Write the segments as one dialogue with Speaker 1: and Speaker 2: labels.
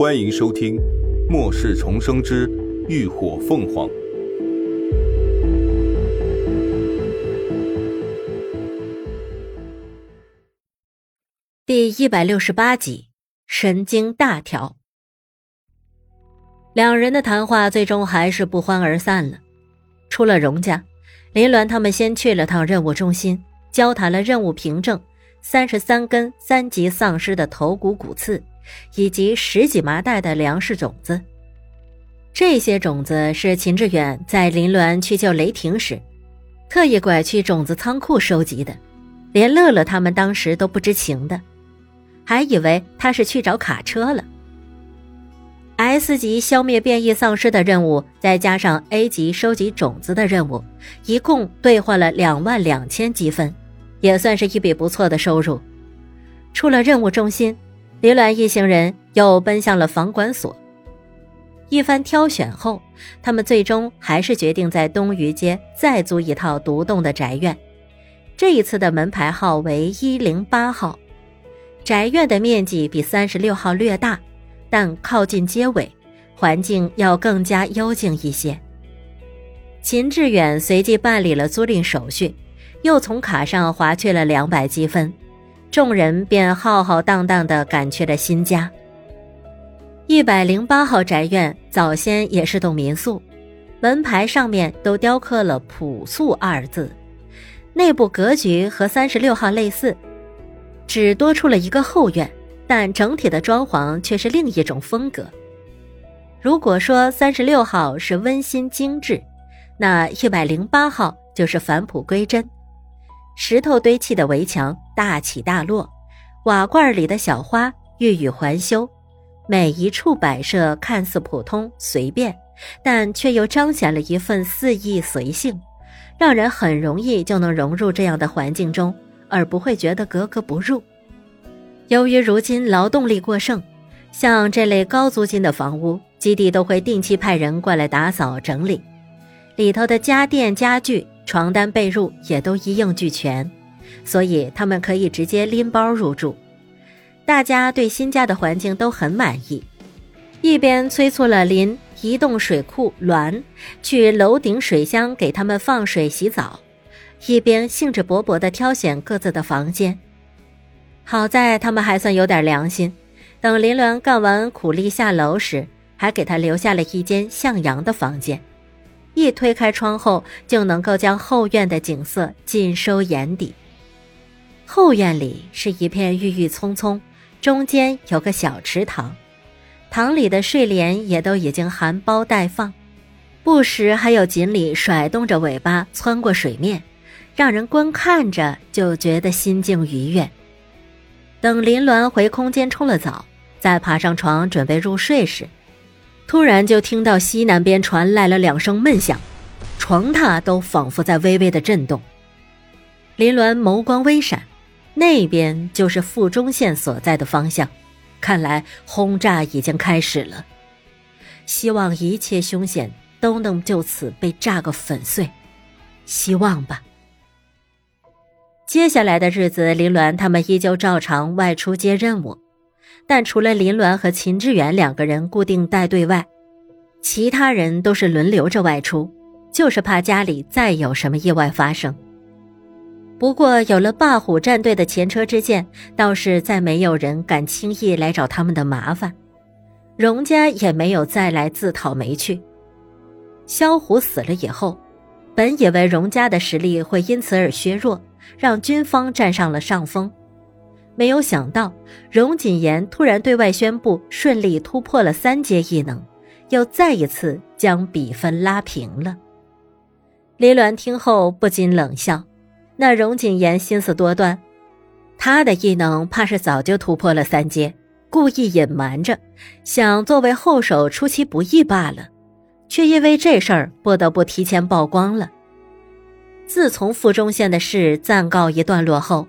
Speaker 1: 欢迎收听《末世重生之浴火凤凰》
Speaker 2: 第一百六十八集，神经大条。两人的谈话最终还是不欢而散了。出了荣家，林鸾他们先去了趟任务中心，交谈了任务凭证。三十三根三级丧尸的头骨骨刺，以及十几麻袋的粮食种子。这些种子是秦志远在林鸾去救雷霆时，特意拐去种子仓库收集的，连乐乐他们当时都不知情的，还以为他是去找卡车了。S 级消灭变异丧尸的任务，再加上 A 级收集种子的任务，一共兑换了两万两千积分。也算是一笔不错的收入。出了任务中心，李鸾一行人又奔向了房管所。一番挑选后，他们最终还是决定在东隅街再租一套独栋的宅院。这一次的门牌号为一零八号。宅院的面积比三十六号略大，但靠近街尾，环境要更加幽静一些。秦志远随即办理了租赁手续。又从卡上划去了两百积分，众人便浩浩荡荡地赶去了新家。一百零八号宅院早先也是栋民宿，门牌上面都雕刻了“朴素”二字，内部格局和三十六号类似，只多出了一个后院，但整体的装潢却是另一种风格。如果说三十六号是温馨精致，那一百零八号就是返璞归真。石头堆砌的围墙大起大落，瓦罐里的小花欲语还休，每一处摆设看似普通随便，但却又彰显了一份肆意随性，让人很容易就能融入这样的环境中，而不会觉得格格不入。由于如今劳动力过剩，像这类高租金的房屋，基地都会定期派人过来打扫整理，里头的家电家具。床单被褥也都一应俱全，所以他们可以直接拎包入住。大家对新家的环境都很满意，一边催促了邻移动水库栾去楼顶水箱给他们放水洗澡，一边兴致勃勃地挑选各自的房间。好在他们还算有点良心，等林鸾干完苦力下楼时，还给他留下了一间向阳的房间。一推开窗后，就能够将后院的景色尽收眼底。后院里是一片郁郁葱葱，中间有个小池塘，塘里的睡莲也都已经含苞待放，不时还有锦鲤甩动着尾巴窜过水面，让人观看着就觉得心境愉悦。等林鸾回空间冲了澡，再爬上床准备入睡时。突然就听到西南边传来了两声闷响，床榻都仿佛在微微的震动。林鸾眸光微闪，那边就是附中线所在的方向，看来轰炸已经开始了。希望一切凶险都能就此被炸个粉碎，希望吧。接下来的日子，林鸾他们依旧照常外出接任务。但除了林鸾和秦志远两个人固定带队外，其他人都是轮流着外出，就是怕家里再有什么意外发生。不过有了霸虎战队的前车之鉴，倒是再没有人敢轻易来找他们的麻烦。荣家也没有再来自讨没趣。萧虎死了以后，本以为荣家的实力会因此而削弱，让军方占上了上风。没有想到，荣锦言突然对外宣布顺利突破了三阶异能，又再一次将比分拉平了。李鸾听后不禁冷笑：“那荣锦言心思多端，他的异能怕是早就突破了三阶，故意隐瞒着，想作为后手出其不意罢了，却因为这事儿不得不提前曝光了。自从傅中县的事暂告一段落后。”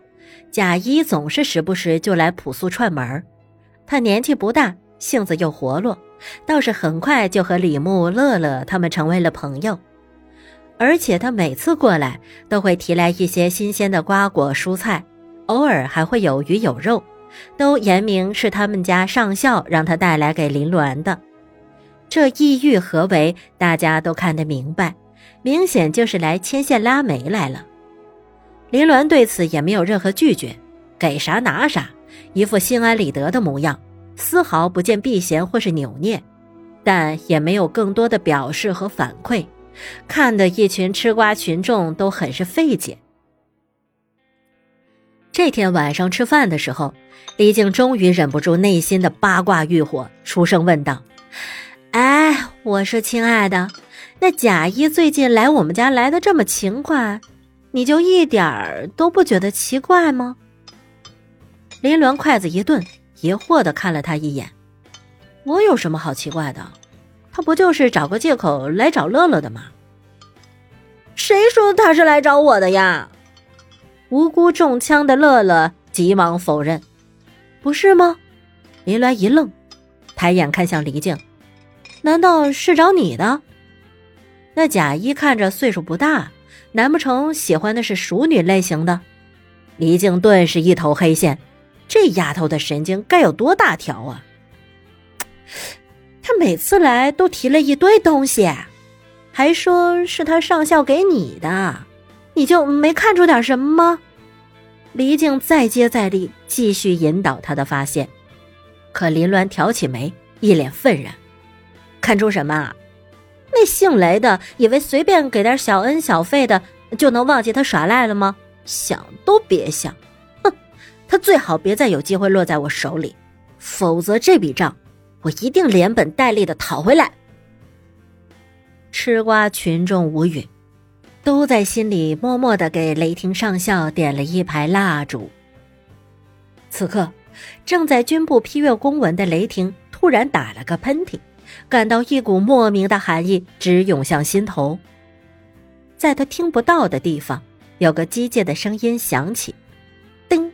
Speaker 2: 贾一总是时不时就来朴素串门他年纪不大，性子又活络，倒是很快就和李牧、乐乐他们成为了朋友。而且他每次过来都会提来一些新鲜的瓜果蔬菜，偶尔还会有鱼有肉，都言明是他们家上校让他带来给林鸾的。这意欲何为？大家都看得明白，明显就是来牵线拉媒来了。林鸾对此也没有任何拒绝，给啥拿啥，一副心安理得的模样，丝毫不见避嫌或是扭捏，但也没有更多的表示和反馈，看得一群吃瓜群众都很是费解。这天晚上吃饭的时候，李靖终于忍不住内心的八卦欲火，出声问道。哎，我说亲爱的，那贾一最近来我们家来的这么勤快，你就一点儿都不觉得奇怪吗？林鸾筷子一顿，疑惑的看了他一眼。我有什么好奇怪的？他不就是找个借口来找乐乐的吗？谁说他是来找我的呀？无辜中枪的乐乐急忙否认，不是吗？林鸾一愣，抬眼看向黎静。难道是找你的？那贾一看着岁数不大，难不成喜欢的是熟女类型的？黎静顿时一头黑线，这丫头的神经该有多大条啊！他每次来都提了一堆东西，还说是他上校给你的，你就没看出点什么吗？李靖再接再厉，继续引导他的发现，可林鸾挑起眉，一脸愤然。看出什么？那姓雷的以为随便给点小恩小费的就能忘记他耍赖了吗？想都别想！哼，他最好别再有机会落在我手里，否则这笔账我一定连本带利的讨回来。吃瓜群众无语，都在心里默默的给雷霆上校点了一排蜡烛。此刻，正在军部批阅公文的雷霆突然打了个喷嚏。感到一股莫名的寒意直涌向心头，在他听不到的地方，有个机械的声音响起：“叮，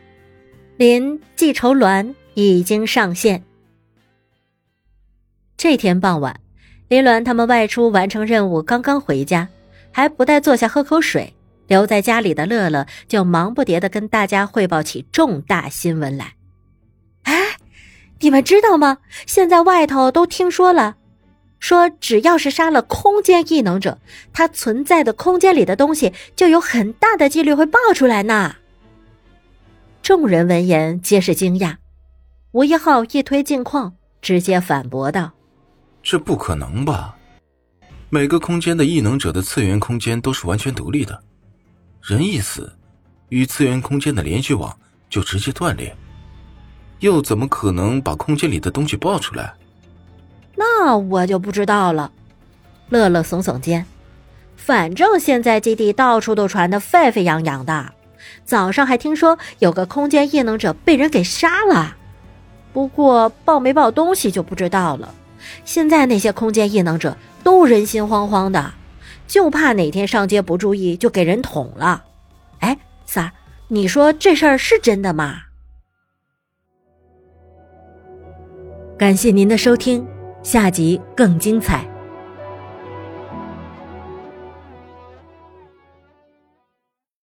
Speaker 2: 林记仇鸾已经上线。”这天傍晚，林鸾他们外出完成任务，刚刚回家，还不带坐下喝口水，留在家里的乐乐就忙不迭的跟大家汇报起重大新闻来。哎你们知道吗？现在外头都听说了，说只要是杀了空间异能者，他存在的空间里的东西就有很大的几率会爆出来呢。众人闻言皆是惊讶，吴一浩一推镜框，直接反驳道：“
Speaker 1: 这不可能吧？每个空间的异能者的次元空间都是完全独立的，人一死，与次元空间的连续网就直接断裂。”又怎么可能把空间里的东西爆出来？
Speaker 2: 那我就不知道了。乐乐耸耸肩，反正现在基地到处都传的沸沸扬扬的，早上还听说有个空间异能者被人给杀了。不过爆没爆东西就不知道了。现在那些空间异能者都人心惶惶的，就怕哪天上街不注意就给人捅了。哎，三儿，你说这事儿是真的吗？感谢您的收听，下集更精彩。